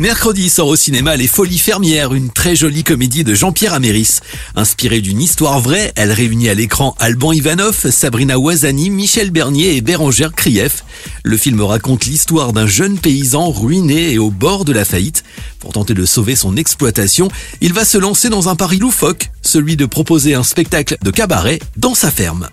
Mercredi sort au cinéma Les Folies Fermières, une très jolie comédie de Jean-Pierre Améris. Inspirée d'une histoire vraie, elle réunit à l'écran Alban Ivanov, Sabrina Ouazani, Michel Bernier et Bérangère Krief. Le film raconte l'histoire d'un jeune paysan ruiné et au bord de la faillite. Pour tenter de sauver son exploitation, il va se lancer dans un pari loufoque, celui de proposer un spectacle de cabaret dans sa ferme.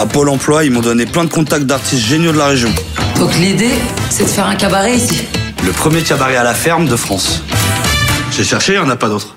À Pôle emploi, ils m'ont donné plein de contacts d'artistes géniaux de la région. Donc l'idée, c'est de faire un cabaret ici. Le premier cabaret à la ferme de France. J'ai cherché, il n'y en a pas d'autre.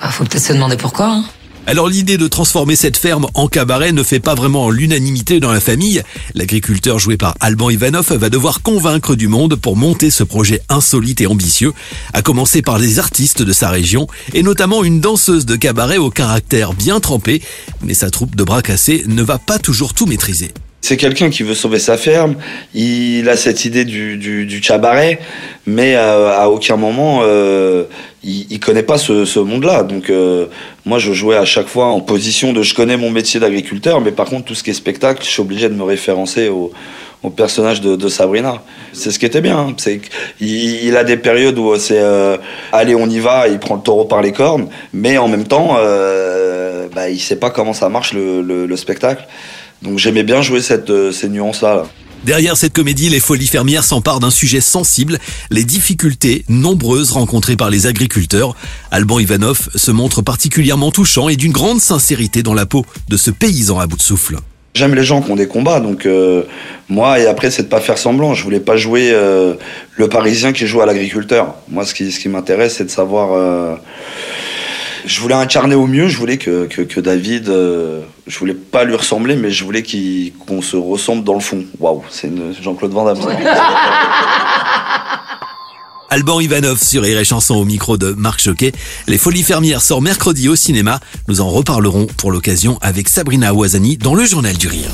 Ah, faut peut-être se demander pourquoi. Hein. Alors l'idée de transformer cette ferme en cabaret ne fait pas vraiment l'unanimité dans la famille. L'agriculteur joué par Alban Ivanov va devoir convaincre du monde pour monter ce projet insolite et ambitieux, à commencer par les artistes de sa région, et notamment une danseuse de cabaret au caractère bien trempé, mais sa troupe de bras cassés ne va pas toujours tout maîtriser. C'est quelqu'un qui veut sauver sa ferme. Il a cette idée du, du, cabaret, mais à, aucun moment euh, il, il, connaît pas ce, monde-là. Donc euh, moi, je jouais à chaque fois en position de je connais mon métier d'agriculteur, mais par contre tout ce qui est spectacle, je suis obligé de me référencer au, personnage de, Sabrina. C'est ce qui était bien. Hein. C'est il, a des périodes où c'est euh, allez on y va, il prend le taureau par les cornes, mais en même temps, euh, bah, il sait pas comment ça marche le, le spectacle. Donc j'aimais bien jouer cette, euh, ces nuances-là. Derrière cette comédie, les Folies Fermières s'emparent d'un sujet sensible, les difficultés nombreuses rencontrées par les agriculteurs. Alban Ivanov se montre particulièrement touchant et d'une grande sincérité dans la peau de ce paysan à bout de souffle. J'aime les gens qui ont des combats, donc euh, moi, et après, c'est de pas faire semblant. Je voulais pas jouer euh, le Parisien qui joue à l'agriculteur. Moi, ce qui, ce qui m'intéresse, c'est de savoir je voulais incarner au mieux, je voulais que, que, David, euh, je voulais pas lui ressembler, mais je voulais qu'on se ressemble dans le fond. Waouh, c'est Jean-Claude Van Damme. Alban Ivanov sur Rire Chanson au micro de Marc Choquet. Les Folies Fermières sort mercredi au cinéma. Nous en reparlerons pour l'occasion avec Sabrina Ouazani dans le Journal du Rire.